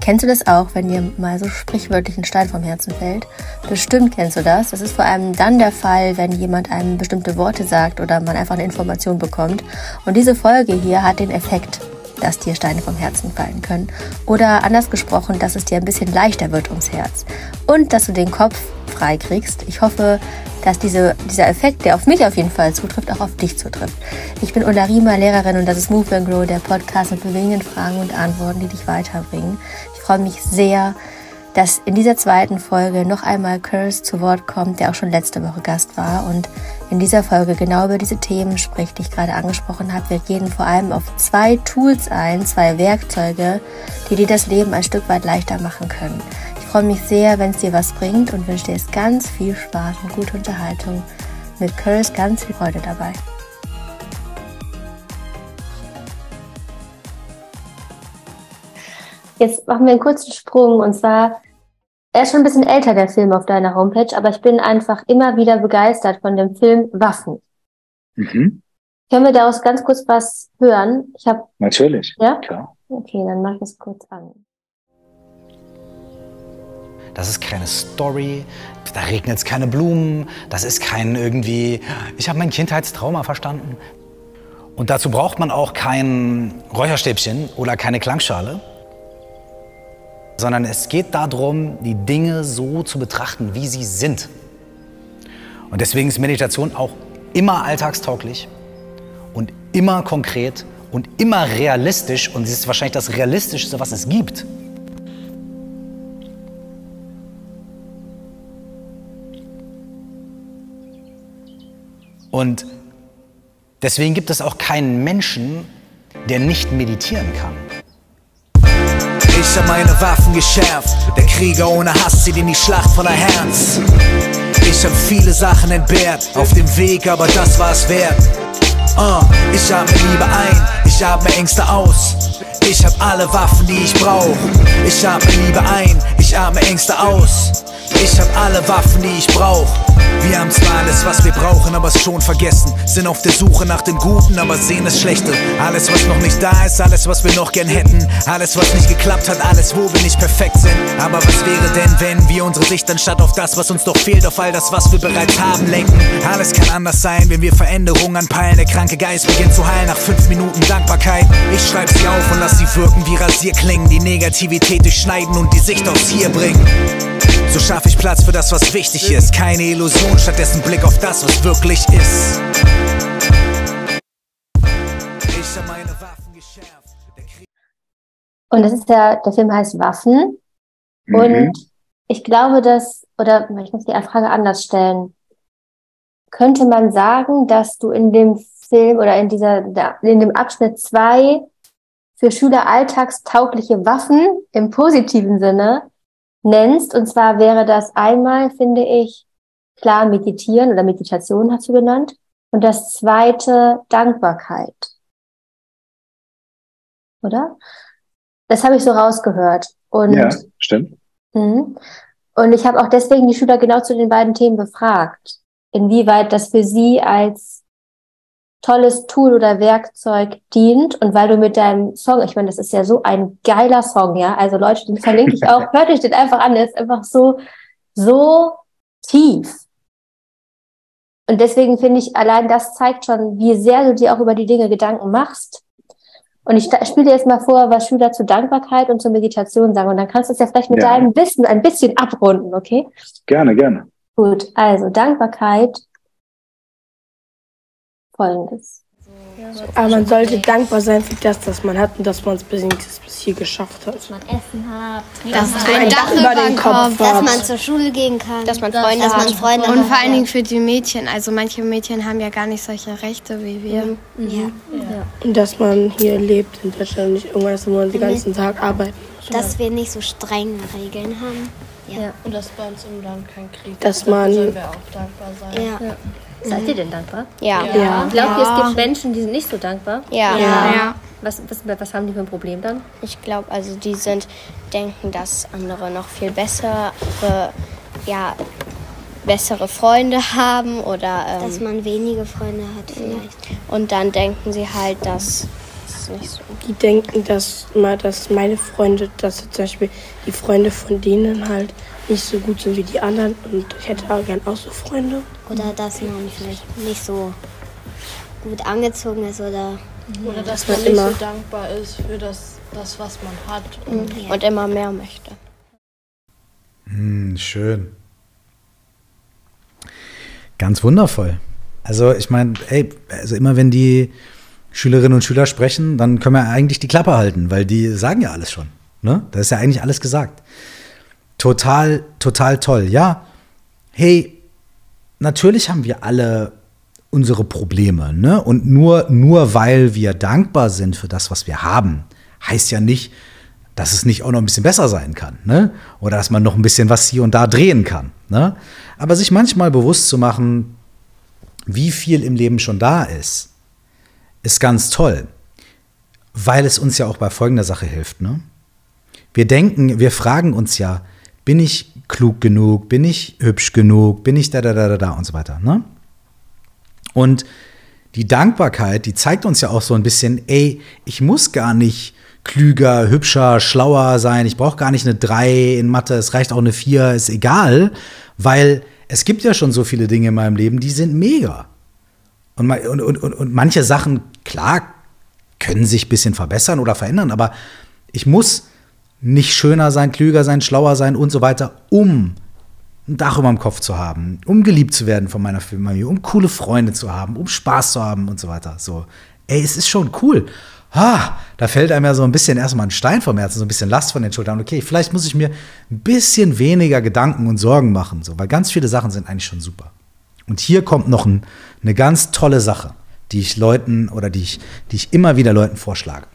Kennst du das auch, wenn dir mal so sprichwörtlich ein Stein vom Herzen fällt? Bestimmt kennst du das. Das ist vor allem dann der Fall, wenn jemand einem bestimmte Worte sagt oder man einfach eine Information bekommt. Und diese Folge hier hat den Effekt, dass dir Steine vom Herzen fallen können. Oder anders gesprochen, dass es dir ein bisschen leichter wird ums Herz. Und dass du den Kopf frei kriegst. Ich hoffe, dass diese, dieser Effekt, der auf mich auf jeden Fall zutrifft, auch auf dich zutrifft. Ich bin Ulla Riemer, Lehrerin und das ist Move and Grow, der Podcast mit bewegenden Fragen und Antworten, die dich weiterbringen. Ich freue mich sehr, dass in dieser zweiten Folge noch einmal Curse zu Wort kommt, der auch schon letzte Woche Gast war und in dieser Folge genau über diese Themen spricht, die ich gerade angesprochen habe. Wir gehen vor allem auf zwei Tools ein, zwei Werkzeuge, die dir das Leben ein Stück weit leichter machen können. Ich freue mich sehr, wenn es dir was bringt und wünsche dir jetzt ganz viel Spaß und gute Unterhaltung. Mit Curse ganz viel Freude dabei. Jetzt machen wir einen kurzen Sprung und zwar er ist schon ein bisschen älter, der Film auf deiner Homepage, aber ich bin einfach immer wieder begeistert von dem Film Waffen. Mhm. Können wir daraus ganz kurz was hören? Ich habe Natürlich. Ja? Klar. Okay, dann mach ich das kurz an. Das ist keine Story, da regnet es keine Blumen, das ist kein irgendwie, ich habe mein Kindheitstrauma verstanden. Und dazu braucht man auch kein Räucherstäbchen oder keine Klangschale sondern es geht darum, die Dinge so zu betrachten, wie sie sind. Und deswegen ist Meditation auch immer alltagstauglich und immer konkret und immer realistisch und sie ist wahrscheinlich das Realistischste, was es gibt. Und deswegen gibt es auch keinen Menschen, der nicht meditieren kann. Ich hab meine Waffen geschärft. Der Krieger ohne Hass zieht in die Schlacht voller Herz. Ich hab viele Sachen entbehrt, auf dem Weg, aber das war es wert. Uh, ich atme Liebe ein, ich atme Ängste aus. Ich hab alle Waffen, die ich brauch. Ich atme Liebe ein, ich atme Ängste aus. Ich hab alle Waffen, die ich brauch. Wir haben zwar alles, was wir brauchen, aber es schon vergessen. Sind auf der Suche nach dem Guten, aber sehen das Schlechte. Alles, was noch nicht da ist, alles, was wir noch gern hätten. Alles, was nicht geklappt hat, alles, wo wir nicht perfekt sind. Aber was wäre denn, wenn wir unsere Sicht anstatt auf das, was uns doch fehlt, auf all das, was wir bereits haben, lenken? Alles kann anders sein, wenn wir Veränderungen anpeilen. Der kranke Geist beginnt zu heilen nach fünf Minuten Dankbarkeit. Ich schreib sie auf und lass sie wirken wie Rasierklingen. Die Negativität durchschneiden und die Sicht aufs Hier bringen. So schaffe ich Platz für das, was wichtig ist. Keine Illusion, stattdessen Blick auf das, was wirklich ist. Ich habe meine Waffen geschärft. Und das ist der, der Film heißt Waffen. Mhm. Und ich glaube, dass, oder ich muss die Frage anders stellen. Könnte man sagen, dass du in dem Film oder in dieser, in dem Abschnitt zwei für Schüler alltagstaugliche Waffen im positiven Sinne nennst. Und zwar wäre das einmal, finde ich, klar meditieren oder Meditation hast du genannt. Und das zweite Dankbarkeit. Oder? Das habe ich so rausgehört. Und, ja, stimmt. Mh. Und ich habe auch deswegen die Schüler genau zu den beiden Themen befragt, inwieweit das für sie als tolles Tool oder Werkzeug dient und weil du mit deinem Song, ich meine, das ist ja so ein geiler Song, ja, also Leute, den verlinke ich auch, hört euch den einfach an, der ist einfach so, so tief. Und deswegen finde ich, allein das zeigt schon, wie sehr du dir auch über die Dinge Gedanken machst. Und ich spiele dir jetzt mal vor, was Schüler zur Dankbarkeit und zur Meditation sagen. Und dann kannst du es ja vielleicht mit ja. deinem Wissen ein bisschen abrunden, okay? Gerne, gerne. Gut, also Dankbarkeit Folgendes. Aber man sollte dankbar sein für das, was man hat und dass man es bis hier geschafft hat. Dass man Essen hat, dass, dass man ein Dach über den Kopf hat, dass man zur Schule gehen kann, dass man Freunde dass hat. Man Freunde und vor allen Dingen für die Mädchen. Also manche Mädchen haben ja gar nicht solche Rechte wie wir. Mhm. Mhm. Ja. ja. Und dass man hier lebt in Deutschland und nicht irgendwas, wo man den ganzen Tag arbeitet. Dass wir nicht so strenge Regeln haben. Ja. ja. Und dass bei uns im Land kein Krieg ist. Dass man. sollen wir auch dankbar sein. Ja. Seid ihr denn dankbar? Ja. ja. Glaubt ihr, es gibt Menschen, die sind nicht so dankbar? Ja. ja. Was, was, was haben die für ein Problem dann? Ich glaube, also die sind, denken, dass andere noch viel bessere, ja, bessere Freunde haben oder. Ähm, dass man wenige Freunde hat vielleicht. Und dann denken sie halt, dass nicht so. Die denken, dass, mal, dass meine Freunde, dass zum Beispiel die Freunde von denen halt nicht so gut sind wie die anderen und ich hätte auch gern auch so Freunde. Oder dass man vielleicht nicht so gut angezogen ist oder. Oder dass man nicht so dankbar ist für das, das was man hat und, mhm. und immer mehr möchte. Hm, schön. Ganz wundervoll. Also ich meine, ey, also immer wenn die Schülerinnen und Schüler sprechen, dann können wir eigentlich die Klappe halten, weil die sagen ja alles schon. Ne? Da ist ja eigentlich alles gesagt. Total, total toll. Ja, hey, natürlich haben wir alle unsere Probleme, ne? Und nur, nur weil wir dankbar sind für das, was wir haben, heißt ja nicht, dass es nicht auch noch ein bisschen besser sein kann, ne? Oder dass man noch ein bisschen was hier und da drehen kann, ne? Aber sich manchmal bewusst zu machen, wie viel im Leben schon da ist, ist ganz toll, weil es uns ja auch bei folgender Sache hilft, ne? Wir denken, wir fragen uns ja, bin ich klug genug, bin ich hübsch genug, bin ich da, da, da, da, da und so weiter. Ne? Und die Dankbarkeit, die zeigt uns ja auch so ein bisschen, ey, ich muss gar nicht klüger, hübscher, schlauer sein, ich brauche gar nicht eine 3 in Mathe, es reicht auch eine 4, ist egal, weil es gibt ja schon so viele Dinge in meinem Leben, die sind mega. Und, und, und, und manche Sachen, klar, können sich ein bisschen verbessern oder verändern, aber ich muss nicht schöner sein, klüger sein, schlauer sein und so weiter, um ein Dach über dem Kopf zu haben, um geliebt zu werden von meiner Familie, um coole Freunde zu haben, um Spaß zu haben und so weiter. So, ey, es ist schon cool. Ha, da fällt einem ja so ein bisschen erstmal ein Stein vom Herzen, so ein bisschen Last von den Schultern. Okay, vielleicht muss ich mir ein bisschen weniger Gedanken und Sorgen machen, so, weil ganz viele Sachen sind eigentlich schon super. Und hier kommt noch ein, eine ganz tolle Sache, die ich Leuten oder die ich, die ich immer wieder Leuten vorschlage.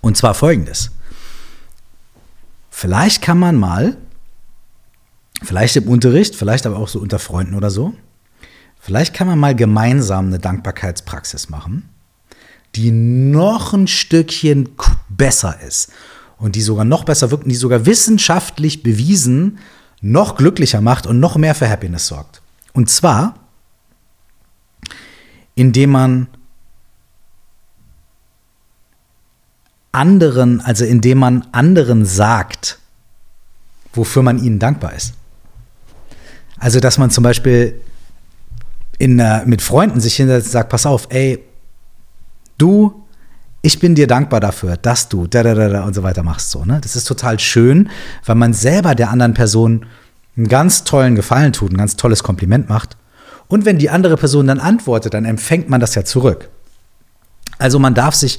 Und zwar folgendes. Vielleicht kann man mal, vielleicht im Unterricht, vielleicht aber auch so unter Freunden oder so, vielleicht kann man mal gemeinsam eine Dankbarkeitspraxis machen, die noch ein Stückchen besser ist und die sogar noch besser wirkt und die sogar wissenschaftlich bewiesen noch glücklicher macht und noch mehr für Happiness sorgt. Und zwar, indem man anderen, also indem man anderen sagt, wofür man ihnen dankbar ist. Also, dass man zum Beispiel in, äh, mit Freunden sich hinsetzt und sagt, pass auf, ey, du, ich bin dir dankbar dafür, dass du da, da, da, da und so weiter machst. So, ne? Das ist total schön, weil man selber der anderen Person einen ganz tollen Gefallen tut, ein ganz tolles Kompliment macht. Und wenn die andere Person dann antwortet, dann empfängt man das ja zurück. Also man darf sich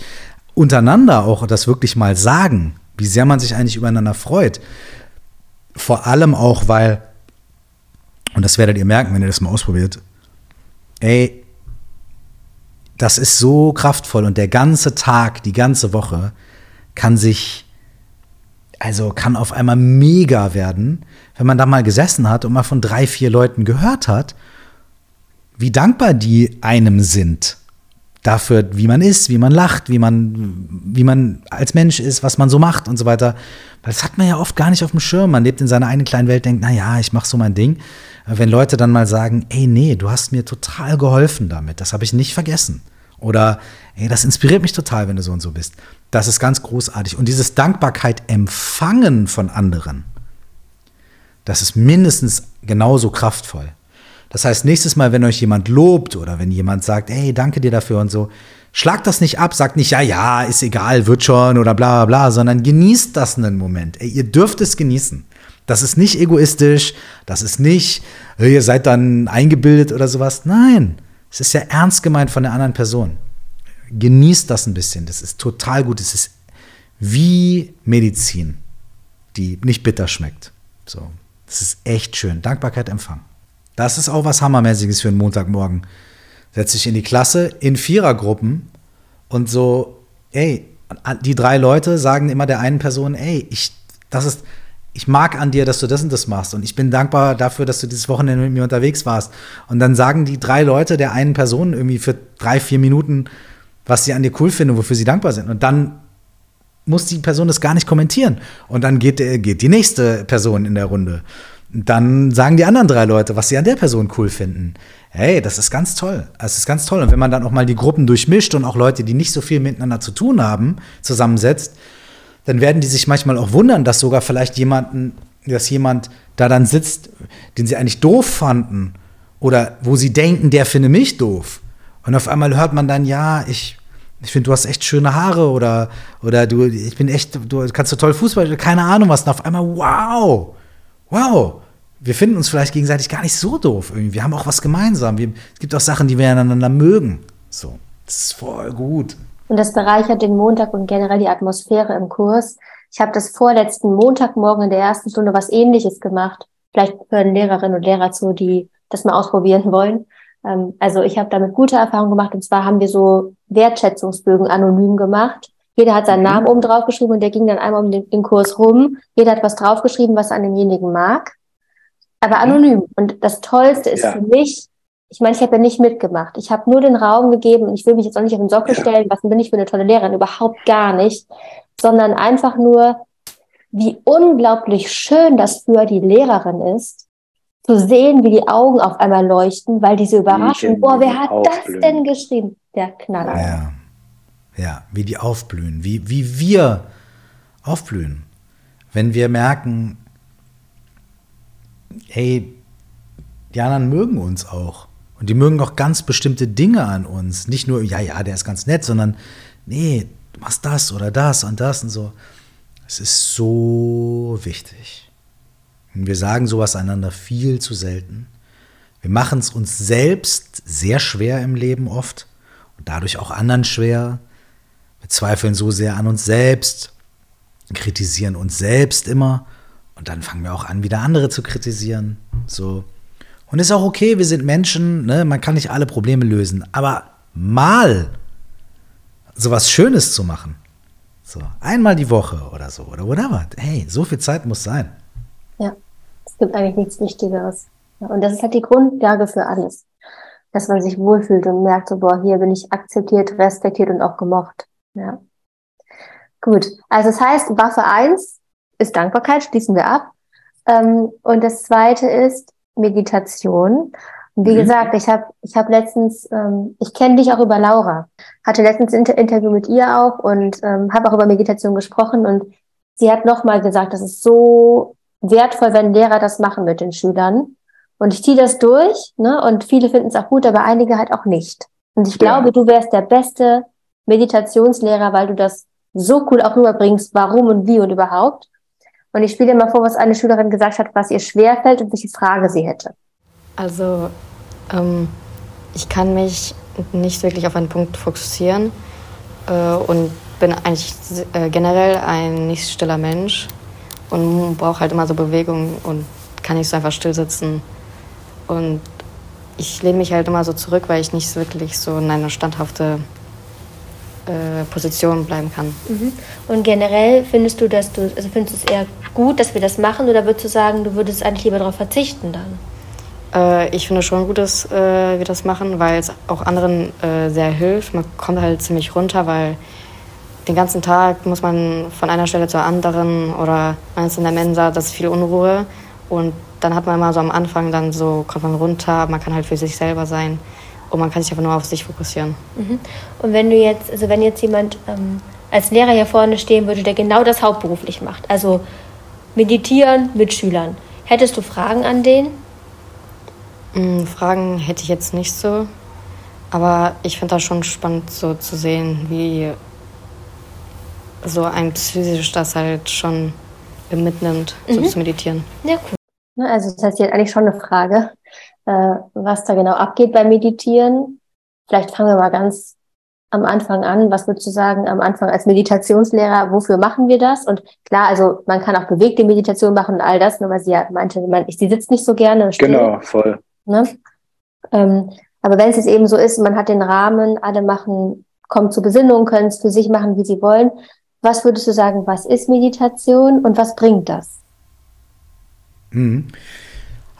untereinander auch das wirklich mal sagen, wie sehr man sich eigentlich übereinander freut. Vor allem auch, weil, und das werdet ihr merken, wenn ihr das mal ausprobiert, ey, das ist so kraftvoll und der ganze Tag, die ganze Woche kann sich, also kann auf einmal mega werden, wenn man da mal gesessen hat und mal von drei, vier Leuten gehört hat, wie dankbar die einem sind dafür, wie man ist, wie man lacht, wie man, wie man als Mensch ist, was man so macht und so weiter. Weil das hat man ja oft gar nicht auf dem Schirm. Man lebt in seiner eigenen kleinen Welt, denkt, na ja, ich mache so mein Ding. Wenn Leute dann mal sagen, ey, nee, du hast mir total geholfen damit, das habe ich nicht vergessen. Oder, ey, das inspiriert mich total, wenn du so und so bist. Das ist ganz großartig. Und dieses Dankbarkeit empfangen von anderen, das ist mindestens genauso kraftvoll. Das heißt, nächstes Mal, wenn euch jemand lobt oder wenn jemand sagt, hey, danke dir dafür und so, schlagt das nicht ab, sagt nicht, ja, ja, ist egal, wird schon oder bla bla bla, sondern genießt das einen Moment. Ey, ihr dürft es genießen. Das ist nicht egoistisch, das ist nicht, ihr seid dann eingebildet oder sowas. Nein, es ist ja ernst gemeint von der anderen Person. Genießt das ein bisschen, das ist total gut. Es ist wie Medizin, die nicht bitter schmeckt. So, das ist echt schön. Dankbarkeit empfangen. Das ist auch was Hammermäßiges für einen Montagmorgen. Setz dich in die Klasse in Vierergruppen und so, ey, die drei Leute sagen immer der einen Person, ey, ich, das ist, ich mag an dir, dass du das und das machst und ich bin dankbar dafür, dass du dieses Wochenende mit mir unterwegs warst. Und dann sagen die drei Leute der einen Person irgendwie für drei, vier Minuten, was sie an dir cool finden, wofür sie dankbar sind. Und dann muss die Person das gar nicht kommentieren. Und dann geht, geht die nächste Person in der Runde dann sagen die anderen drei Leute, was sie an der Person cool finden. Hey, das ist ganz toll. Das ist ganz toll. Und wenn man dann auch mal die Gruppen durchmischt und auch Leute, die nicht so viel miteinander zu tun haben, zusammensetzt, dann werden die sich manchmal auch wundern, dass sogar vielleicht jemanden, dass jemand da dann sitzt, den sie eigentlich doof fanden oder wo sie denken, der finde mich doof. Und auf einmal hört man dann, ja, ich, ich finde, du hast echt schöne Haare oder, oder du, ich bin echt, du kannst so toll Fußball, keine Ahnung was. Und auf einmal, wow, wow, wir finden uns vielleicht gegenseitig gar nicht so doof irgendwie. Wir haben auch was gemeinsam. Wir, es gibt auch Sachen, die wir aneinander mögen. So, das ist voll gut. Und das bereichert den Montag und generell die Atmosphäre im Kurs. Ich habe das vorletzten Montagmorgen in der ersten Stunde was ähnliches gemacht. Vielleicht hören Lehrerinnen und Lehrer zu, die das mal ausprobieren wollen. Ähm, also ich habe damit gute Erfahrungen gemacht. Und zwar haben wir so Wertschätzungsbögen anonym gemacht. Jeder hat seinen mhm. Namen oben drauf geschrieben und der ging dann einmal um den, den Kurs rum. Jeder hat was draufgeschrieben, was er an demjenigen mag. Aber mhm. anonym. Und das Tollste ist ja. für mich, ich meine, ich habe ja nicht mitgemacht. Ich habe nur den Raum gegeben und ich will mich jetzt auch nicht auf den Sockel ja. stellen, was bin ich für eine tolle Lehrerin, überhaupt gar nicht, sondern einfach nur, wie unglaublich schön das für die Lehrerin ist, zu sehen, wie die Augen auf einmal leuchten, weil diese Überraschung, boah, wer hat aufblühen. das denn geschrieben? Der Knaller. Ja. ja, wie die aufblühen, wie, wie wir aufblühen. Wenn wir merken, hey, die anderen mögen uns auch. Und die mögen auch ganz bestimmte Dinge an uns. Nicht nur, ja, ja, der ist ganz nett, sondern, nee, du machst das oder das und das und so. Es ist so wichtig. Und wir sagen sowas einander viel zu selten. Wir machen es uns selbst sehr schwer im Leben oft und dadurch auch anderen schwer. Wir zweifeln so sehr an uns selbst, kritisieren uns selbst immer und dann fangen wir auch an, wieder andere zu kritisieren. So. Und ist auch okay, wir sind Menschen, ne? man kann nicht alle Probleme lösen. Aber mal sowas Schönes zu machen. So, einmal die Woche oder so, oder whatever. Hey, so viel Zeit muss sein. Ja, es gibt eigentlich nichts Wichtigeres. Und das ist halt die Grundlage für alles. Dass man sich wohlfühlt und merkt, so, boah, hier bin ich akzeptiert, respektiert und auch gemocht. Ja. Gut. Also das heißt, Waffe 1 ist Dankbarkeit, schließen wir ab. Ähm, und das zweite ist Meditation. Und wie mhm. gesagt, ich habe ich hab letztens, ähm, ich kenne dich auch über Laura, hatte letztens ein Inter Interview mit ihr auch und ähm, habe auch über Meditation gesprochen und sie hat nochmal gesagt, das ist so wertvoll, wenn Lehrer das machen mit den Schülern. Und ich ziehe das durch, ne? Und viele finden es auch gut, aber einige halt auch nicht. Und ich glaube, du wärst der beste Meditationslehrer, weil du das so cool auch rüberbringst, warum und wie und überhaupt. Und ich spiele mal vor, was eine Schülerin gesagt hat, was ihr schwerfällt und welche Frage sie hätte. Also, ähm, ich kann mich nicht wirklich auf einen Punkt fokussieren äh, und bin eigentlich äh, generell ein nicht stiller Mensch und brauche halt immer so Bewegung und kann nicht so einfach still sitzen. Und ich lehne mich halt immer so zurück, weil ich nicht wirklich so in einer standhafte äh, Position bleiben kann. Mhm. Und generell findest du, dass du, also findest du es eher gut, dass wir das machen, oder würdest du sagen, du würdest eigentlich lieber darauf verzichten dann? Äh, ich finde schon gut, dass äh, wir das machen, weil es auch anderen äh, sehr hilft. Man kommt halt ziemlich runter, weil den ganzen Tag muss man von einer Stelle zur anderen oder man ist in der Mensa, das ist viel Unruhe und dann hat man immer so am Anfang dann so, kommt man runter, man kann halt für sich selber sein und man kann sich einfach nur auf sich fokussieren. Mhm. Und wenn du jetzt, also wenn jetzt jemand ähm, als Lehrer hier vorne stehen würde, der genau das hauptberuflich macht, also meditieren mit Schülern, hättest du Fragen an den? Mhm, Fragen hätte ich jetzt nicht so, aber ich finde das schon spannend so zu sehen, wie so ein psychisch das halt schon mitnimmt, so mhm. zu meditieren. Ja, cool. Also das heißt, sie hat eigentlich schon eine Frage äh, was da genau abgeht beim Meditieren. Vielleicht fangen wir mal ganz am Anfang an. Was würdest du sagen am Anfang als Meditationslehrer? Wofür machen wir das? Und klar, also man kann auch bewegte Meditation machen und all das, nur weil sie ja meinte, man, sie sitzt nicht so gerne. Still, genau, voll. Ne? Ähm, aber wenn es jetzt eben so ist, man hat den Rahmen, alle machen, kommen zur Besinnung, können es für sich machen, wie sie wollen. Was würdest du sagen, was ist Meditation und was bringt das? Mhm.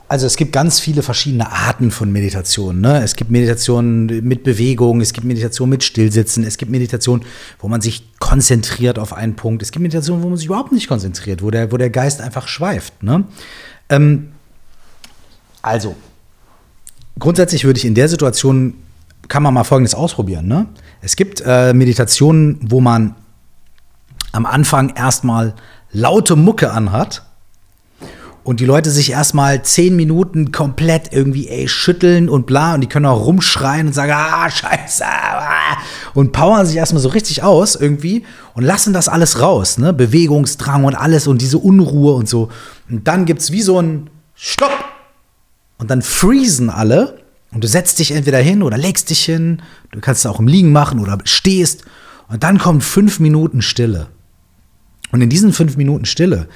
Also es gibt ganz viele verschiedene Arten von Meditation. Ne? Es gibt Meditation mit Bewegung, es gibt Meditation mit Stillsitzen, es gibt Meditation, wo man sich konzentriert auf einen Punkt. Es gibt Meditation, wo man sich überhaupt nicht konzentriert, wo der, wo der Geist einfach schweift. Ne? Ähm, also, grundsätzlich würde ich in der Situation, kann man mal Folgendes ausprobieren. Ne? Es gibt äh, Meditationen, wo man am Anfang erstmal laute Mucke anhat und die Leute sich erstmal zehn Minuten komplett irgendwie ey, schütteln und bla und die können auch rumschreien und sagen, ah, scheiße, ah, und powern sich erstmal so richtig aus irgendwie und lassen das alles raus, ne? Bewegungsdrang und alles und diese Unruhe und so. Und dann gibt es wie so ein Stopp und dann freezen alle und du setzt dich entweder hin oder legst dich hin, du kannst es auch im Liegen machen oder stehst und dann kommt fünf Minuten Stille. Und in diesen fünf Minuten Stille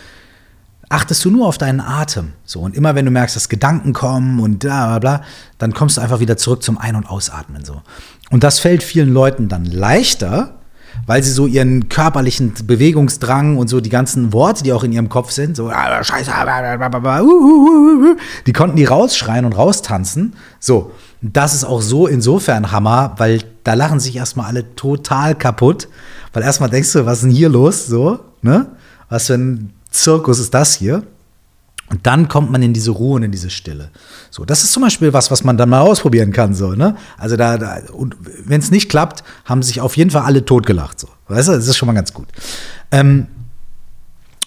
achtest du nur auf deinen Atem. So, und immer wenn du merkst, dass Gedanken kommen und bla bla bla, dann kommst du einfach wieder zurück zum Ein- und Ausatmen. So. Und das fällt vielen Leuten dann leichter, weil sie so ihren körperlichen Bewegungsdrang und so die ganzen Worte, die auch in ihrem Kopf sind, so Scheiße, die konnten die rausschreien und raustanzen. So, das ist auch so insofern Hammer, weil da lachen sich erstmal alle total kaputt, weil erstmal denkst du, was ist denn hier los, so, ne? Was für ein Zirkus ist das hier? Und dann kommt man in diese Ruhe und in diese Stille. So, das ist zum Beispiel was, was man dann mal ausprobieren kann. So, ne? Also da, da und wenn es nicht klappt, haben sich auf jeden Fall alle totgelacht. So, weißt du, das ist schon mal ganz gut. Ähm,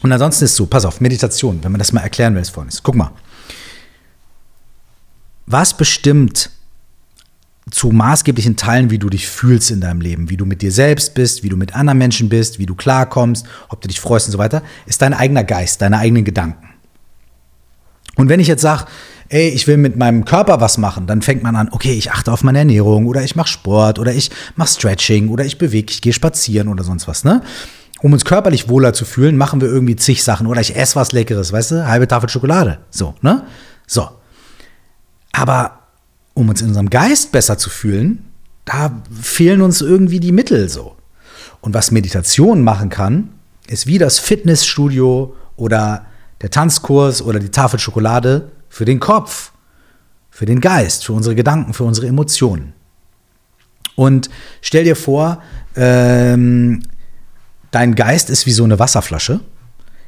und ansonsten ist so, pass auf, Meditation, wenn man das mal erklären will, ist folgendes. Guck mal. Was bestimmt zu maßgeblichen Teilen, wie du dich fühlst in deinem Leben, wie du mit dir selbst bist, wie du mit anderen Menschen bist, wie du klarkommst, ob du dich freust und so weiter, ist dein eigener Geist, deine eigenen Gedanken. Und wenn ich jetzt sage, ey, ich will mit meinem Körper was machen, dann fängt man an, okay, ich achte auf meine Ernährung oder ich mache Sport oder ich mache Stretching oder ich bewege, ich gehe spazieren oder sonst was, ne? Um uns körperlich wohler zu fühlen, machen wir irgendwie zig Sachen oder ich esse was Leckeres, weißt du, halbe Tafel Schokolade, so, ne? So. Aber um uns in unserem Geist besser zu fühlen, da fehlen uns irgendwie die Mittel so. Und was Meditation machen kann, ist wie das Fitnessstudio oder der Tanzkurs oder die Tafel Schokolade für den Kopf, für den Geist, für unsere Gedanken, für unsere Emotionen. Und stell dir vor, ähm, dein Geist ist wie so eine Wasserflasche,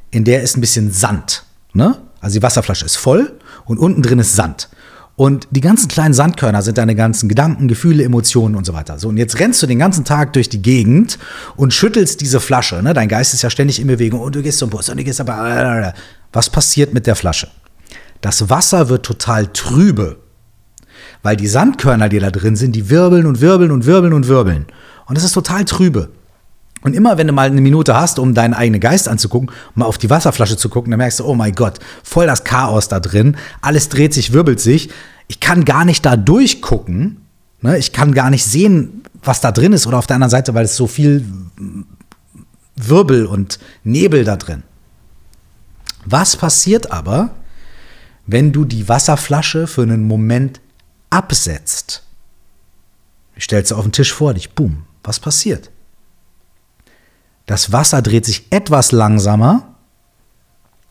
in der ist ein bisschen Sand. Ne? Also die Wasserflasche ist voll und unten drin ist Sand. Und die ganzen kleinen Sandkörner sind deine ganzen Gedanken, Gefühle, Emotionen und so weiter. So, und jetzt rennst du den ganzen Tag durch die Gegend und schüttelst diese Flasche. Ne? Dein Geist ist ja ständig in Bewegung und du gehst zum Bus und du gehst aber. Was passiert mit der Flasche? Das Wasser wird total trübe, weil die Sandkörner, die da drin sind, die wirbeln und wirbeln und wirbeln und wirbeln. Und es ist total trübe. Und immer wenn du mal eine Minute hast, um deinen eigenen Geist anzugucken, mal auf die Wasserflasche zu gucken, dann merkst du, oh mein Gott, voll das Chaos da drin. Alles dreht sich, wirbelt sich. Ich kann gar nicht da durchgucken. Ne? Ich kann gar nicht sehen, was da drin ist. Oder auf der anderen Seite, weil es so viel Wirbel und Nebel da drin. Was passiert aber, wenn du die Wasserflasche für einen Moment absetzt? Ich stell's auf den Tisch vor dich, boom, was passiert? Das Wasser dreht sich etwas langsamer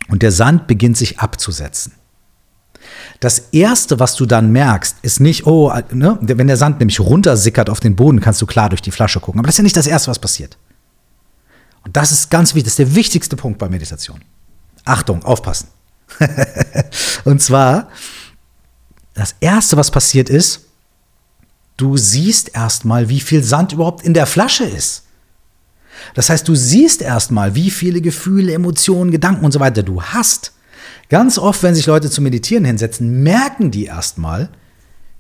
und der Sand beginnt sich abzusetzen. Das erste, was du dann merkst, ist nicht, oh, ne, wenn der Sand nämlich runtersickert auf den Boden, kannst du klar durch die Flasche gucken. Aber das ist ja nicht das erste, was passiert. Und das ist ganz wichtig, das ist der wichtigste Punkt bei Meditation. Achtung, aufpassen. und zwar, das erste, was passiert ist, du siehst erstmal, wie viel Sand überhaupt in der Flasche ist. Das heißt, du siehst erstmal, wie viele Gefühle, Emotionen, Gedanken und so weiter du hast. Ganz oft, wenn sich Leute zu meditieren hinsetzen, merken die erstmal,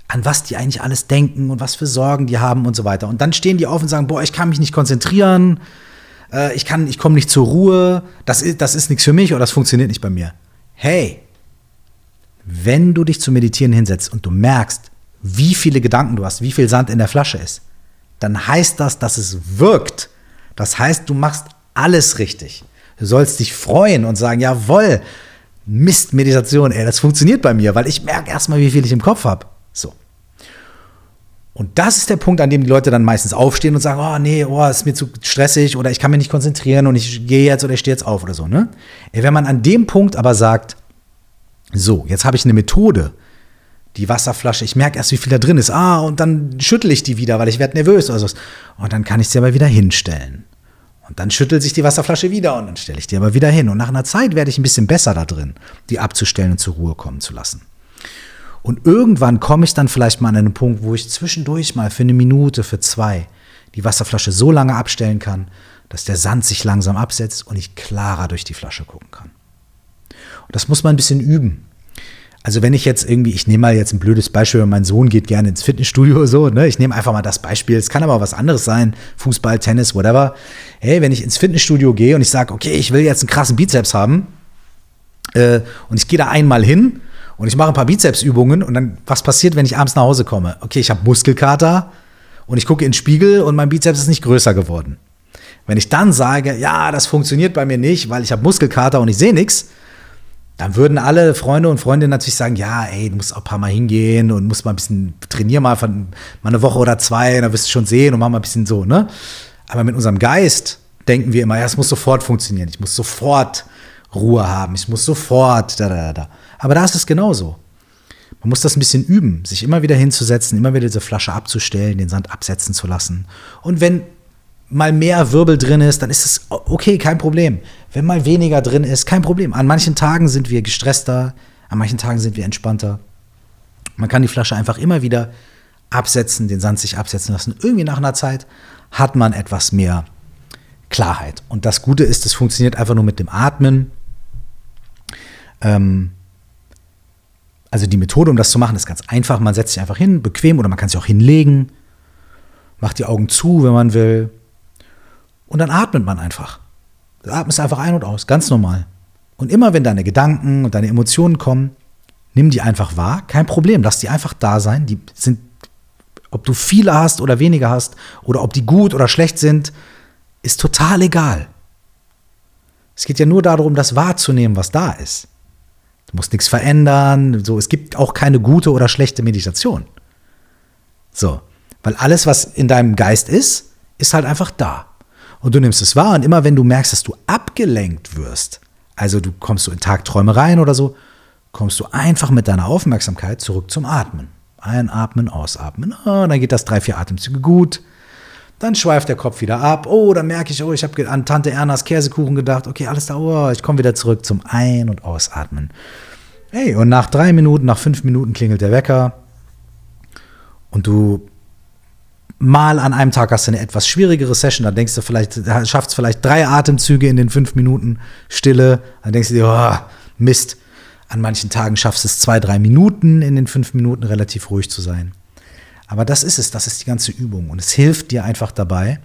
an was die eigentlich alles denken und was für Sorgen die haben und so weiter. Und dann stehen die auf und sagen, boah, ich kann mich nicht konzentrieren, äh, ich, ich komme nicht zur Ruhe, das ist, das ist nichts für mich oder das funktioniert nicht bei mir. Hey, wenn du dich zu meditieren hinsetzt und du merkst, wie viele Gedanken du hast, wie viel Sand in der Flasche ist, dann heißt das, dass es wirkt. Das heißt, du machst alles richtig. Du sollst dich freuen und sagen, jawohl, Mist, Meditation, ey, das funktioniert bei mir, weil ich merke erstmal, wie viel ich im Kopf habe. So. Und das ist der Punkt, an dem die Leute dann meistens aufstehen und sagen, oh nee, oh, ist mir zu stressig oder ich kann mich nicht konzentrieren und ich gehe jetzt oder ich stehe jetzt auf oder so. Ne? Wenn man an dem Punkt aber sagt, so, jetzt habe ich eine Methode, die Wasserflasche, ich merke erst, wie viel da drin ist. Ah, und dann schüttel ich die wieder, weil ich werde nervös oder so. Und dann kann ich sie aber wieder hinstellen. Und dann schüttelt sich die Wasserflasche wieder und dann stelle ich die aber wieder hin. Und nach einer Zeit werde ich ein bisschen besser da drin, die abzustellen und zur Ruhe kommen zu lassen. Und irgendwann komme ich dann vielleicht mal an einen Punkt, wo ich zwischendurch mal für eine Minute, für zwei die Wasserflasche so lange abstellen kann, dass der Sand sich langsam absetzt und ich klarer durch die Flasche gucken kann. Und das muss man ein bisschen üben. Also wenn ich jetzt irgendwie, ich nehme mal jetzt ein blödes Beispiel, mein Sohn geht gerne ins Fitnessstudio oder so, ne? Ich nehme einfach mal das Beispiel. Es kann aber was anderes sein, Fußball, Tennis, whatever. Hey, wenn ich ins Fitnessstudio gehe und ich sage, okay, ich will jetzt einen krassen Bizeps haben äh, und ich gehe da einmal hin und ich mache ein paar Bizepsübungen und dann, was passiert, wenn ich abends nach Hause komme? Okay, ich habe Muskelkater und ich gucke in den Spiegel und mein Bizeps ist nicht größer geworden. Wenn ich dann sage, ja, das funktioniert bei mir nicht, weil ich habe Muskelkater und ich sehe nichts, dann würden alle Freunde und Freundinnen natürlich sagen, ja, ey, du musst auch ein paar Mal hingehen und musst mal ein bisschen trainieren, mal, von, mal eine Woche oder zwei, dann wirst du schon sehen und mach mal ein bisschen so, ne? Aber mit unserem Geist denken wir immer, ja, es muss sofort funktionieren, ich muss sofort Ruhe haben, ich muss sofort, da, da, da. Aber da ist es genauso. Man muss das ein bisschen üben, sich immer wieder hinzusetzen, immer wieder diese Flasche abzustellen, den Sand absetzen zu lassen. Und wenn mal mehr Wirbel drin ist, dann ist es okay, kein Problem. Wenn mal weniger drin ist, kein Problem. An manchen Tagen sind wir gestresster, an manchen Tagen sind wir entspannter. Man kann die Flasche einfach immer wieder absetzen, den Sand sich absetzen lassen. Irgendwie nach einer Zeit hat man etwas mehr Klarheit. Und das Gute ist, es funktioniert einfach nur mit dem Atmen. Ähm, also die Methode, um das zu machen, ist ganz einfach. Man setzt sich einfach hin, bequem, oder man kann sich auch hinlegen, macht die Augen zu, wenn man will. Und dann atmet man einfach. Du atmest einfach ein und aus, ganz normal. Und immer wenn deine Gedanken und deine Emotionen kommen, nimm die einfach wahr. Kein Problem, lass die einfach da sein. Die sind, ob du viele hast oder weniger hast, oder ob die gut oder schlecht sind, ist total egal. Es geht ja nur darum, das wahrzunehmen, was da ist. Du musst nichts verändern. So, es gibt auch keine gute oder schlechte Meditation. So, weil alles, was in deinem Geist ist, ist halt einfach da. Und du nimmst es wahr und immer wenn du merkst, dass du abgelenkt wirst, also du kommst so in Tagträumereien oder so, kommst du einfach mit deiner Aufmerksamkeit zurück zum Atmen. Einatmen, ausatmen. Oh, dann geht das drei, vier Atemzüge gut. Dann schweift der Kopf wieder ab. Oh, dann merke ich, oh, ich habe an Tante Ernas Käsekuchen gedacht. Okay, alles da, oh, ich komme wieder zurück zum Ein- und Ausatmen. Hey, und nach drei Minuten, nach fünf Minuten klingelt der Wecker und du mal an einem Tag hast du eine etwas schwierigere Session, dann denkst du vielleicht, schaffst vielleicht drei Atemzüge in den fünf Minuten Stille, dann denkst du dir, oh, Mist. An manchen Tagen schaffst du es zwei, drei Minuten in den fünf Minuten relativ ruhig zu sein. Aber das ist es, das ist die ganze Übung. Und es hilft dir einfach dabei,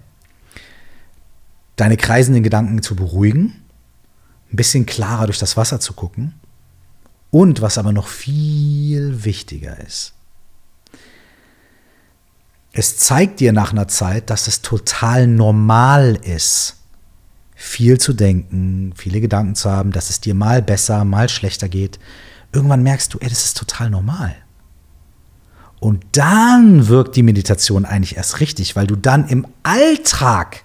deine kreisenden Gedanken zu beruhigen, ein bisschen klarer durch das Wasser zu gucken. Und was aber noch viel wichtiger ist, es zeigt dir nach einer Zeit, dass es total normal ist, viel zu denken, viele Gedanken zu haben, dass es dir mal besser, mal schlechter geht. Irgendwann merkst du, ey, das ist total normal. Und dann wirkt die Meditation eigentlich erst richtig, weil du dann im Alltag,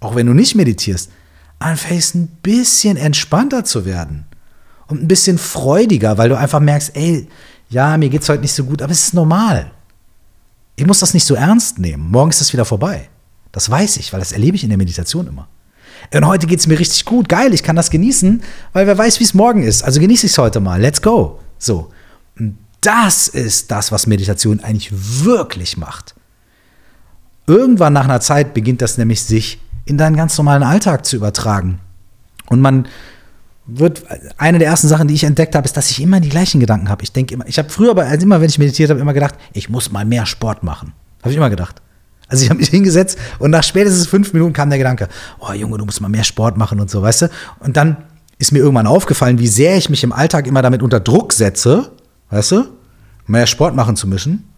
auch wenn du nicht meditierst, anfängst ein bisschen entspannter zu werden und ein bisschen freudiger, weil du einfach merkst, ey, ja, mir geht's heute nicht so gut, aber es ist normal. Ich muss das nicht so ernst nehmen. Morgen ist das wieder vorbei. Das weiß ich, weil das erlebe ich in der Meditation immer. Und heute geht es mir richtig gut, geil, ich kann das genießen, weil wer weiß, wie es morgen ist. Also genieße ich es heute mal. Let's go. So. Das ist das, was Meditation eigentlich wirklich macht. Irgendwann nach einer Zeit beginnt das nämlich sich in deinen ganz normalen Alltag zu übertragen. Und man wird eine der ersten Sachen, die ich entdeckt habe, ist, dass ich immer die gleichen Gedanken habe. Ich denke immer, ich habe früher, aber also immer, wenn ich meditiert habe, immer gedacht, ich muss mal mehr Sport machen. Habe ich immer gedacht. Also ich habe mich hingesetzt und nach spätestens fünf Minuten kam der Gedanke, oh Junge, du musst mal mehr Sport machen und so, weißt du? Und dann ist mir irgendwann aufgefallen, wie sehr ich mich im Alltag immer damit unter Druck setze, weißt du, mehr Sport machen zu müssen.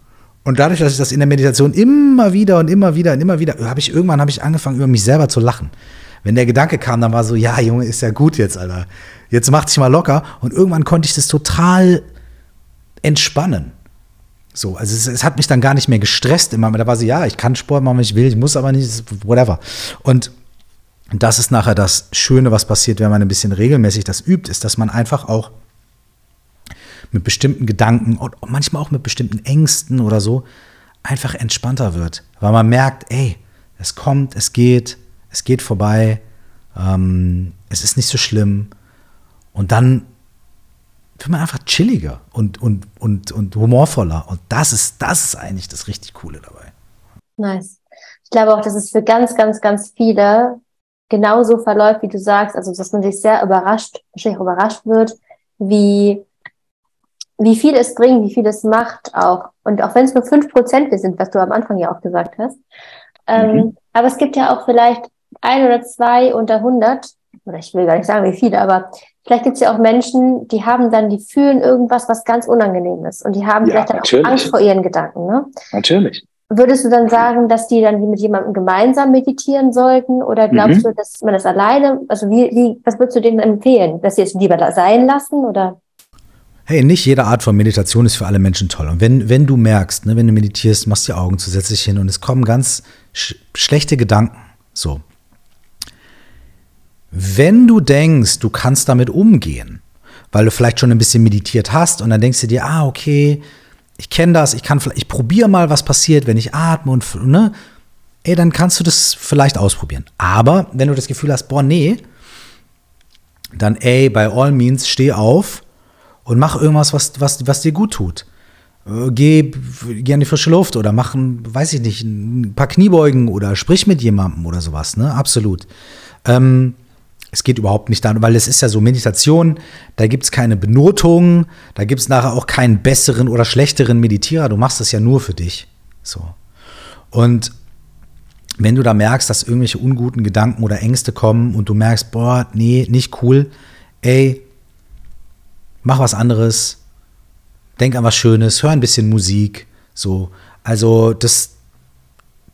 Und dadurch, dass ich das in der Meditation immer wieder und immer wieder und immer wieder, habe ich irgendwann habe ich angefangen, über mich selber zu lachen wenn der Gedanke kam, dann war so, ja, Junge, ist ja gut jetzt, Alter. Jetzt mach dich mal locker. Und irgendwann konnte ich das total entspannen. So, also es, es, hat mich dann gar nicht mehr gestresst immer. Da war so, ja, ich kann Sport machen, wenn ich will, ich muss aber nicht, whatever. Und das ist nachher das Schöne, was passiert, wenn man ein bisschen regelmäßig das übt, ist, dass man einfach auch mit bestimmten Gedanken und manchmal auch mit bestimmten Ängsten oder so einfach entspannter wird. Weil man merkt, ey, es kommt, es geht, es geht vorbei, ähm, es ist nicht so schlimm. Und dann wird man einfach chilliger und, und, und, und humorvoller. Und das ist, das ist eigentlich das richtig Coole dabei. Nice. Ich glaube auch, dass es für ganz, ganz, ganz viele genauso verläuft, wie du sagst. Also, dass man sich sehr überrascht, wahrscheinlich überrascht wird, wie, wie viel es bringt, wie viel es macht auch. Und auch wenn es nur fünf Prozent sind, was du am Anfang ja auch gesagt hast. Ähm, mhm. Aber es gibt ja auch vielleicht ein oder zwei unter 100, oder ich will gar nicht sagen, wie viele, aber vielleicht gibt es ja auch Menschen, die haben dann, die fühlen irgendwas, was ganz unangenehm ist. Und die haben ja, vielleicht dann natürlich. auch Angst vor ihren Gedanken. Ne? Natürlich. Würdest du dann sagen, dass die dann mit jemandem gemeinsam meditieren sollten? Oder glaubst mhm. du, dass man das alleine, also wie, wie, was würdest du denen empfehlen? Dass sie es lieber da sein lassen oder? Hey, nicht jede Art von Meditation ist für alle Menschen toll. Und wenn, wenn du merkst, ne, wenn du meditierst, machst die Augen zusätzlich hin und es kommen ganz sch schlechte Gedanken, so, wenn du denkst, du kannst damit umgehen, weil du vielleicht schon ein bisschen meditiert hast und dann denkst du dir, ah, okay, ich kenne das, ich kann vielleicht, ich probiere mal, was passiert, wenn ich atme und, ne, ey, dann kannst du das vielleicht ausprobieren. Aber wenn du das Gefühl hast, boah, nee, dann, ey, by all means, steh auf und mach irgendwas, was, was, was dir gut tut. Äh, geh, geh an die frische Luft oder mach, weiß ich nicht, ein paar Kniebeugen oder sprich mit jemandem oder sowas, ne? Absolut. Ähm, es geht überhaupt nicht darum, weil es ist ja so Meditation, da gibt es keine Benotung, da gibt es nachher auch keinen besseren oder schlechteren Meditierer, du machst das ja nur für dich. So. Und wenn du da merkst, dass irgendwelche unguten Gedanken oder Ängste kommen und du merkst, boah, nee, nicht cool, ey, mach was anderes, denk an was Schönes, hör ein bisschen Musik, so. Also, das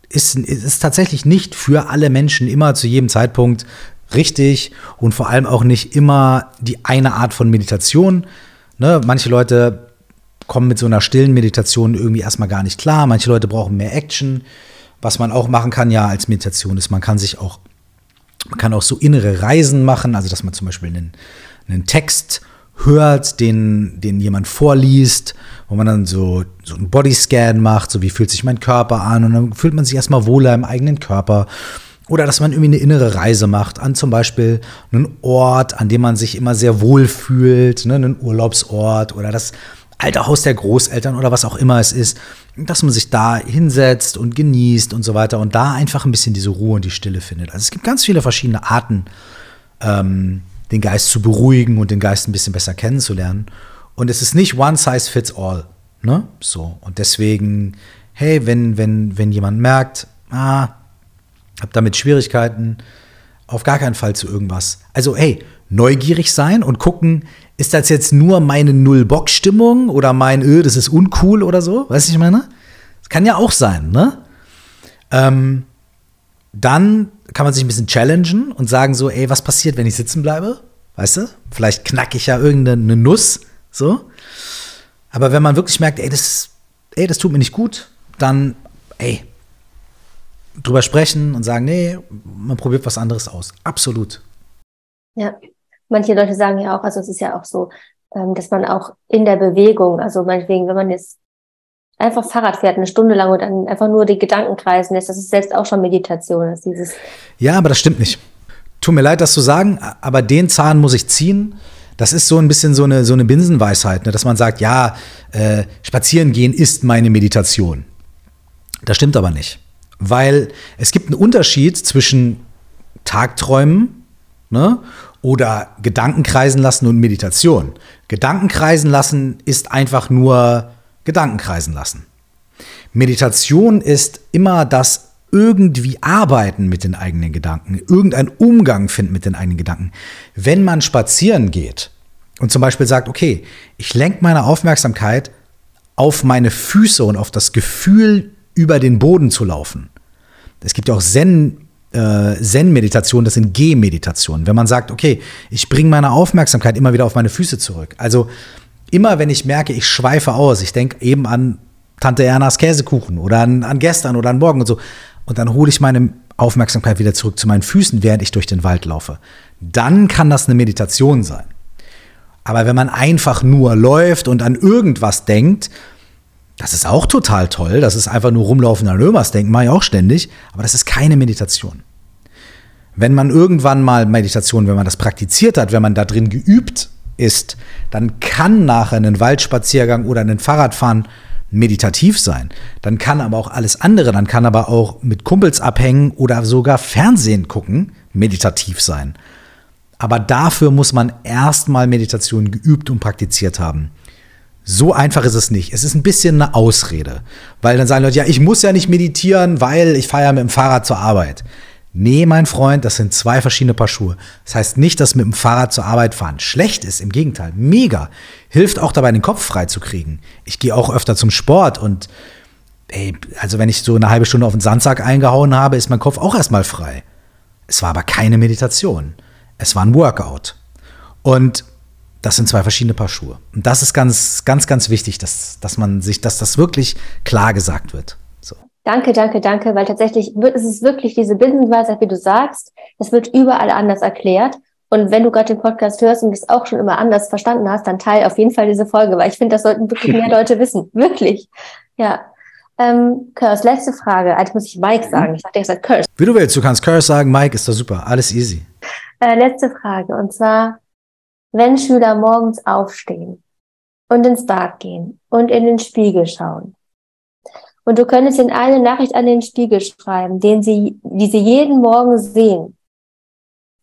ist, ist tatsächlich nicht für alle Menschen immer zu jedem Zeitpunkt richtig und vor allem auch nicht immer die eine Art von Meditation. Ne? Manche Leute kommen mit so einer stillen Meditation irgendwie erstmal gar nicht klar. Manche Leute brauchen mehr Action. Was man auch machen kann ja als Meditation ist, man kann sich auch, man kann auch so innere Reisen machen, also dass man zum Beispiel einen, einen Text hört, den, den jemand vorliest, wo man dann so, so einen Bodyscan macht, so wie fühlt sich mein Körper an und dann fühlt man sich erstmal wohler im eigenen Körper oder dass man irgendwie eine innere Reise macht an zum Beispiel einen Ort, an dem man sich immer sehr wohl fühlt, ne, einen Urlaubsort oder das alte Haus der Großeltern oder was auch immer es ist, dass man sich da hinsetzt und genießt und so weiter und da einfach ein bisschen diese Ruhe und die Stille findet. Also es gibt ganz viele verschiedene Arten, ähm, den Geist zu beruhigen und den Geist ein bisschen besser kennenzulernen. Und es ist nicht one size fits all. Ne? So. Und deswegen, hey, wenn, wenn, wenn jemand merkt, ah, habe damit Schwierigkeiten, auf gar keinen Fall zu irgendwas. Also hey, neugierig sein und gucken, ist das jetzt nur meine Null-Bock-Stimmung oder mein, öh, das ist uncool oder so? Weißt du, ich meine? Das kann ja auch sein, ne? Ähm, dann kann man sich ein bisschen challengen und sagen so, ey, was passiert, wenn ich sitzen bleibe? Weißt du? Vielleicht knacke ich ja irgendeine Nuss, so. Aber wenn man wirklich merkt, ey, das, ey, das tut mir nicht gut, dann, ey, drüber sprechen und sagen, nee, man probiert was anderes aus. Absolut. Ja, manche Leute sagen ja auch, also es ist ja auch so, ähm, dass man auch in der Bewegung, also meinetwegen, wenn man jetzt einfach Fahrrad fährt eine Stunde lang und dann einfach nur die Gedanken kreisen lässt, das ist selbst auch schon Meditation. Das dieses ja, aber das stimmt nicht. Tut mir leid, das zu sagen, aber den Zahn muss ich ziehen. Das ist so ein bisschen so eine, so eine Binsenweisheit, ne? dass man sagt, ja, äh, spazieren gehen ist meine Meditation. Das stimmt aber nicht. Weil es gibt einen Unterschied zwischen Tagträumen ne, oder Gedankenkreisen lassen und Meditation. Gedankenkreisen lassen ist einfach nur Gedankenkreisen lassen. Meditation ist immer das irgendwie arbeiten mit den eigenen Gedanken, irgendeinen Umgang finden mit den eigenen Gedanken. Wenn man spazieren geht und zum Beispiel sagt, okay, ich lenke meine Aufmerksamkeit auf meine Füße und auf das Gefühl, über den Boden zu laufen. Es gibt ja auch Zen, äh, Zen-Meditationen, das sind G-Meditationen. Wenn man sagt, okay, ich bringe meine Aufmerksamkeit immer wieder auf meine Füße zurück. Also immer, wenn ich merke, ich schweife aus, ich denke eben an Tante Ernas Käsekuchen oder an, an gestern oder an morgen und so. Und dann hole ich meine Aufmerksamkeit wieder zurück zu meinen Füßen, während ich durch den Wald laufe. Dann kann das eine Meditation sein. Aber wenn man einfach nur läuft und an irgendwas denkt, das ist auch total toll. Das ist einfach nur rumlaufen an Lömers denken, mache auch ständig. Aber das ist keine Meditation. Wenn man irgendwann mal Meditation, wenn man das praktiziert hat, wenn man da drin geübt ist, dann kann nachher ein Waldspaziergang oder ein Fahrradfahren meditativ sein. Dann kann aber auch alles andere, dann kann aber auch mit Kumpels abhängen oder sogar Fernsehen gucken meditativ sein. Aber dafür muss man erstmal Meditation geübt und praktiziert haben. So einfach ist es nicht. Es ist ein bisschen eine Ausrede. Weil dann sagen Leute, ja, ich muss ja nicht meditieren, weil ich fahre ja mit dem Fahrrad zur Arbeit. Nee, mein Freund, das sind zwei verschiedene Paar Schuhe. Das heißt nicht, dass mit dem Fahrrad zur Arbeit fahren schlecht ist. Im Gegenteil, mega. Hilft auch dabei, den Kopf frei zu kriegen. Ich gehe auch öfter zum Sport und ey, also wenn ich so eine halbe Stunde auf den Sandsack eingehauen habe, ist mein Kopf auch erstmal frei. Es war aber keine Meditation. Es war ein Workout. Und das sind zwei verschiedene Paar Schuhe. Und das ist ganz, ganz, ganz wichtig, dass, dass man sich, dass das wirklich klar gesagt wird. So. Danke, danke, danke, weil tatsächlich wird, es ist wirklich diese Binsenweisheit, wie du sagst, das wird überall anders erklärt. Und wenn du gerade den Podcast hörst und es auch schon immer anders verstanden hast, dann teile auf jeden Fall diese Folge, weil ich finde, das sollten wirklich mehr Leute wissen. Wirklich. Ja. Ähm, Curse, letzte Frage. Eigentlich muss ich Mike mhm. sagen. Ich dachte, ich sage Curse. Wie du willst, du kannst Curse sagen, Mike ist doch super. Alles easy. Äh, letzte Frage. Und zwar, wenn Schüler morgens aufstehen und ins Bad gehen und in den Spiegel schauen, und du könntest ihnen eine Nachricht an den Spiegel schreiben, den sie, die sie jeden Morgen sehen,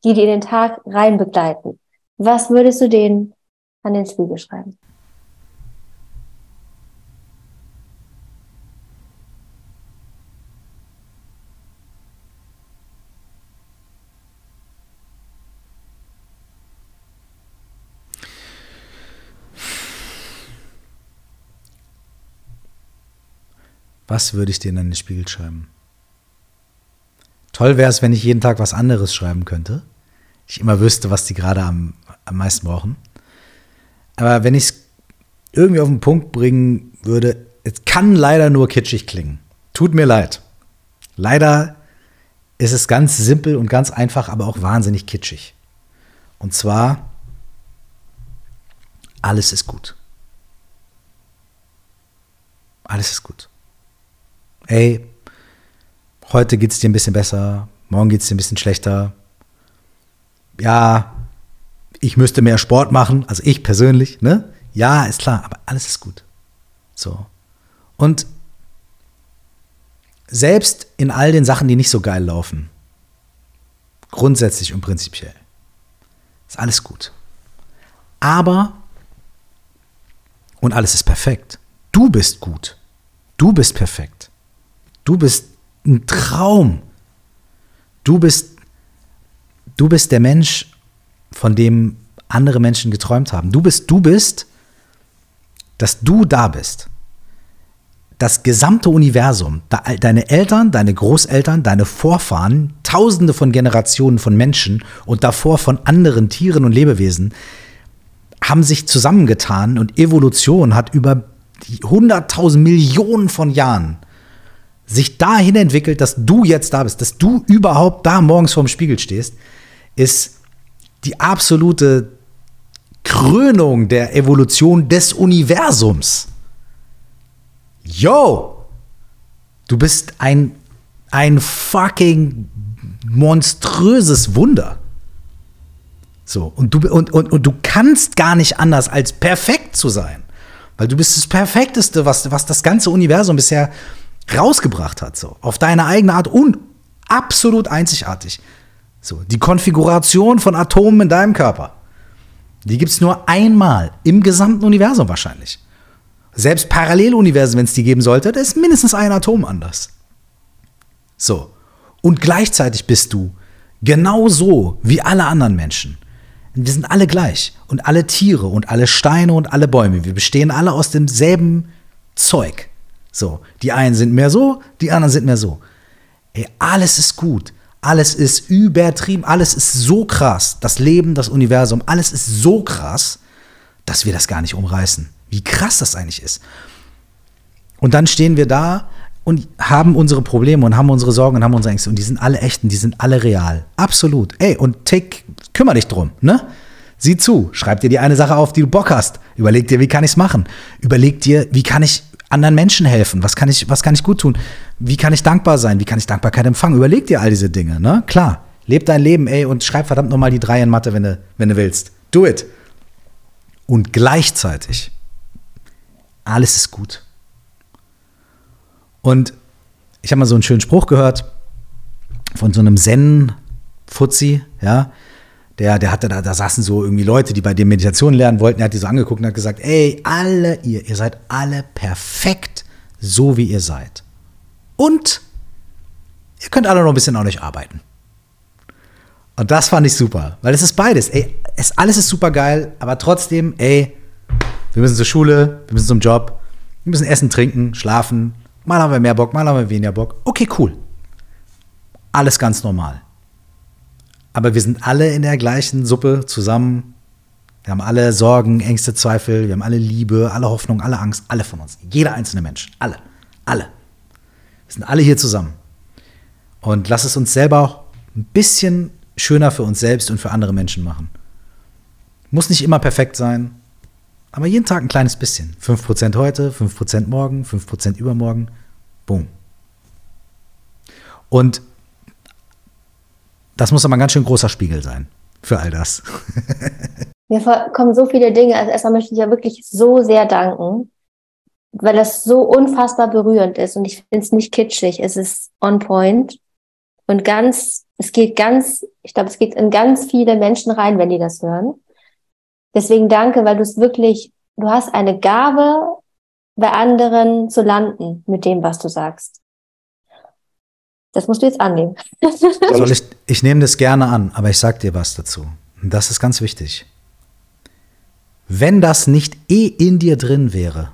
die die in den Tag rein begleiten. Was würdest du denen an den Spiegel schreiben? Was würde ich dir in den Spiegel schreiben? Toll wäre es, wenn ich jeden Tag was anderes schreiben könnte. Ich immer wüsste, was die gerade am, am meisten brauchen. Aber wenn ich es irgendwie auf den Punkt bringen würde, es kann leider nur kitschig klingen. Tut mir leid. Leider ist es ganz simpel und ganz einfach, aber auch wahnsinnig kitschig. Und zwar, alles ist gut. Alles ist gut ey, heute geht es dir ein bisschen besser, morgen geht es dir ein bisschen schlechter. Ja, ich müsste mehr Sport machen, also ich persönlich, ne? Ja, ist klar, aber alles ist gut. So. Und selbst in all den Sachen, die nicht so geil laufen, grundsätzlich und prinzipiell, ist alles gut. Aber, und alles ist perfekt. Du bist gut. Du bist perfekt. Du bist ein Traum. Du bist, du bist der Mensch, von dem andere Menschen geträumt haben. Du bist, du bist, dass du da bist. Das gesamte Universum, deine Eltern, deine Großeltern, deine Vorfahren, tausende von Generationen von Menschen und davor von anderen Tieren und Lebewesen haben sich zusammengetan und Evolution hat über hunderttausend Millionen von Jahren sich dahin entwickelt, dass du jetzt da bist, dass du überhaupt da morgens vorm Spiegel stehst, ist die absolute Krönung der Evolution des Universums. Yo! Du bist ein, ein fucking monströses Wunder. So, und du, und, und, und du kannst gar nicht anders als perfekt zu sein. Weil du bist das Perfekteste, was, was das ganze Universum bisher rausgebracht hat, so auf deine eigene Art und absolut einzigartig. So, die Konfiguration von Atomen in deinem Körper, die gibt es nur einmal im gesamten Universum wahrscheinlich. Selbst Paralleluniversen, wenn es die geben sollte, da ist mindestens ein Atom anders. So. Und gleichzeitig bist du genauso wie alle anderen Menschen. Wir sind alle gleich. Und alle Tiere und alle Steine und alle Bäume. Wir bestehen alle aus demselben Zeug. So, die einen sind mehr so, die anderen sind mehr so. Ey, alles ist gut. Alles ist übertrieben, alles ist so krass. Das Leben, das Universum, alles ist so krass, dass wir das gar nicht umreißen. Wie krass das eigentlich ist. Und dann stehen wir da und haben unsere Probleme und haben unsere Sorgen und haben unsere Ängste. Und die sind alle echt und die sind alle real. Absolut. Ey, und take, kümmere dich drum, ne? Sieh zu, schreib dir die eine Sache auf, die du Bock hast. Überleg dir, wie kann ich es machen? Überleg dir, wie kann ich anderen Menschen helfen? Was kann ich, was kann ich gut tun? Wie kann ich dankbar sein? Wie kann ich Dankbarkeit empfangen? Überleg dir all diese Dinge, ne? Klar. Leb dein Leben, ey, und schreib verdammt nochmal die drei in Mathe, wenn du, wenn du willst. Do it. Und gleichzeitig, alles ist gut. Und ich habe mal so einen schönen Spruch gehört von so einem Zen-Fuzzi, ja, der, der hatte da, da saßen so irgendwie Leute, die bei dem Meditation lernen wollten. Er hat die so angeguckt und hat gesagt, ey, alle ihr, ihr seid alle perfekt, so wie ihr seid. Und ihr könnt alle noch ein bisschen an euch arbeiten. Und das fand ich super, weil es ist beides. Ey, es, alles ist super geil, aber trotzdem, ey, wir müssen zur Schule, wir müssen zum Job, wir müssen essen, trinken, schlafen. Mal haben wir mehr Bock, mal haben wir weniger Bock. Okay, cool. Alles ganz normal aber wir sind alle in der gleichen Suppe zusammen. Wir haben alle Sorgen, Ängste, Zweifel, wir haben alle Liebe, alle Hoffnung, alle Angst, alle von uns. Jeder einzelne Mensch. Alle. Alle. Wir sind alle hier zusammen. Und lass es uns selber auch ein bisschen schöner für uns selbst und für andere Menschen machen. Muss nicht immer perfekt sein, aber jeden Tag ein kleines bisschen. 5% heute, 5% morgen, 5% übermorgen. Boom. Und das muss aber ein ganz schön großer Spiegel sein für all das. Mir kommen so viele Dinge. Also erstmal möchte ich ja wirklich so sehr danken, weil das so unfassbar berührend ist. Und ich finde es nicht kitschig. Es ist on point. Und ganz, es geht ganz, ich glaube, es geht in ganz viele Menschen rein, wenn die das hören. Deswegen danke, weil du es wirklich, du hast eine Gabe, bei anderen zu landen mit dem, was du sagst. Das musst du jetzt annehmen. Soll ich, ich nehme das gerne an, aber ich sage dir was dazu. Und das ist ganz wichtig. Wenn das nicht eh in dir drin wäre,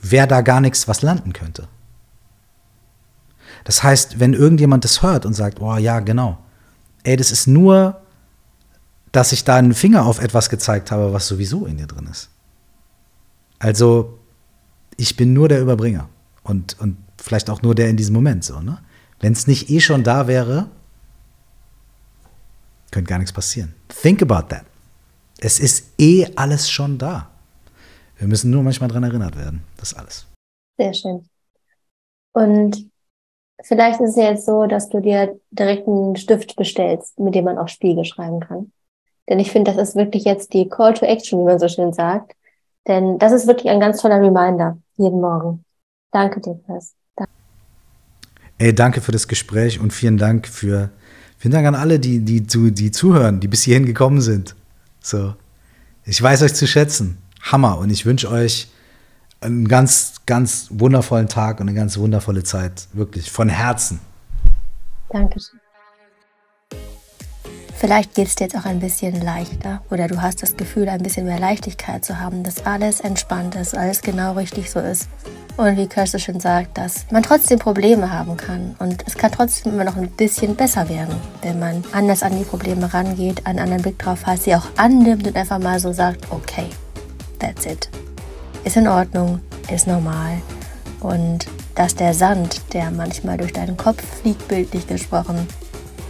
wäre da gar nichts, was landen könnte. Das heißt, wenn irgendjemand das hört und sagt, oh ja, genau, ey, das ist nur, dass ich da einen Finger auf etwas gezeigt habe, was sowieso in dir drin ist. Also, ich bin nur der Überbringer. Und, und vielleicht auch nur der in diesem Moment so, ne? Wenn es nicht eh schon da wäre, könnte gar nichts passieren. Think about that. Es ist eh alles schon da. Wir müssen nur manchmal daran erinnert werden. Das ist alles. Sehr schön. Und vielleicht ist es jetzt so, dass du dir direkt einen Stift bestellst, mit dem man auch Spiegel schreiben kann. Denn ich finde, das ist wirklich jetzt die Call to Action, wie man so schön sagt. Denn das ist wirklich ein ganz toller Reminder jeden Morgen. Danke dir, Chris. Ey, danke für das Gespräch und vielen Dank für, vielen Dank an alle, die, die, die, die zuhören, die bis hierhin gekommen sind. So. Ich weiß euch zu schätzen. Hammer. Und ich wünsche euch einen ganz, ganz wundervollen Tag und eine ganz wundervolle Zeit. Wirklich. Von Herzen. Dankeschön. Vielleicht geht es dir jetzt auch ein bisschen leichter oder du hast das Gefühl, ein bisschen mehr Leichtigkeit zu haben, dass alles entspannt ist, alles genau richtig so ist. Und wie Kirsche schon sagt, dass man trotzdem Probleme haben kann. Und es kann trotzdem immer noch ein bisschen besser werden, wenn man anders an die Probleme rangeht, einen anderen Blick drauf hat, sie auch annimmt und einfach mal so sagt, okay, that's it. Ist in Ordnung, ist normal. Und dass der Sand, der manchmal durch deinen Kopf fliegt, bildlich gesprochen,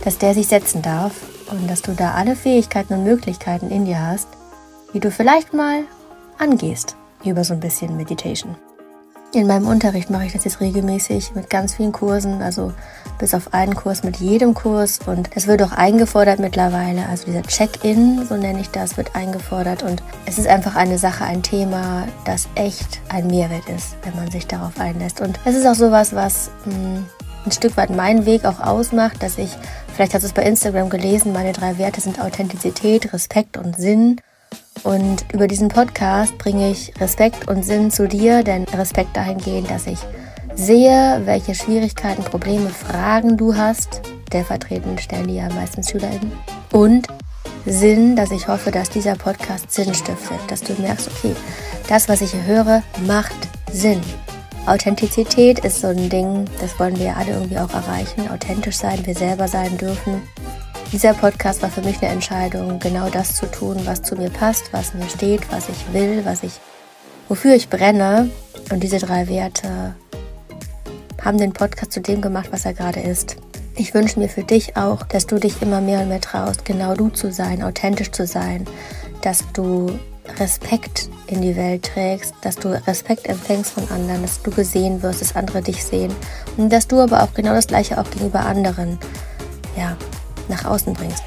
dass der sich setzen darf und dass du da alle Fähigkeiten und Möglichkeiten in dir hast, wie du vielleicht mal angehst über so ein bisschen Meditation. In meinem Unterricht mache ich das jetzt regelmäßig mit ganz vielen Kursen, also bis auf einen Kurs mit jedem Kurs und es wird auch eingefordert mittlerweile, also dieser Check-in, so nenne ich das, wird eingefordert und es ist einfach eine Sache, ein Thema, das echt ein Mehrwert ist, wenn man sich darauf einlässt und es ist auch sowas, was mh, hm, ein Stück weit meinen Weg auch ausmacht, dass ich, vielleicht hast du es bei Instagram gelesen, meine drei Werte sind Authentizität, Respekt und Sinn und über diesen Podcast bringe ich Respekt und Sinn zu dir, denn Respekt dahingehend, dass ich sehe, welche Schwierigkeiten, Probleme, Fragen du hast. Stellvertretend stellen die ja meistens SchülerInnen. Und Sinn, dass ich hoffe, dass dieser Podcast Sinn stiftet, dass du merkst, okay, das, was ich hier höre, macht Sinn. Authentizität ist so ein Ding, das wollen wir alle irgendwie auch erreichen. Authentisch sein, wir selber sein dürfen. Dieser Podcast war für mich eine Entscheidung, genau das zu tun, was zu mir passt, was mir steht, was ich will, was ich, wofür ich brenne. Und diese drei Werte haben den Podcast zu dem gemacht, was er gerade ist. Ich wünsche mir für dich auch, dass du dich immer mehr und mehr traust, genau du zu sein, authentisch zu sein, dass du Respekt in die Welt trägst, dass du Respekt empfängst von anderen, dass du gesehen wirst, dass andere dich sehen und dass du aber auch genau das gleiche auch gegenüber anderen ja, nach außen bringst.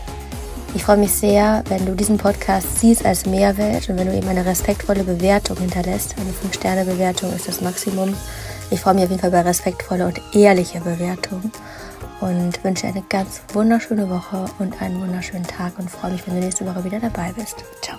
Ich freue mich sehr, wenn du diesen Podcast siehst als Mehrwert und wenn du ihm eine respektvolle Bewertung hinterlässt. Eine 5-Sterne-Bewertung ist das Maximum. Ich freue mich auf jeden Fall über respektvolle und ehrliche Bewertungen und wünsche eine ganz wunderschöne Woche und einen wunderschönen Tag und freue mich, wenn du nächste Woche wieder dabei bist. Ciao.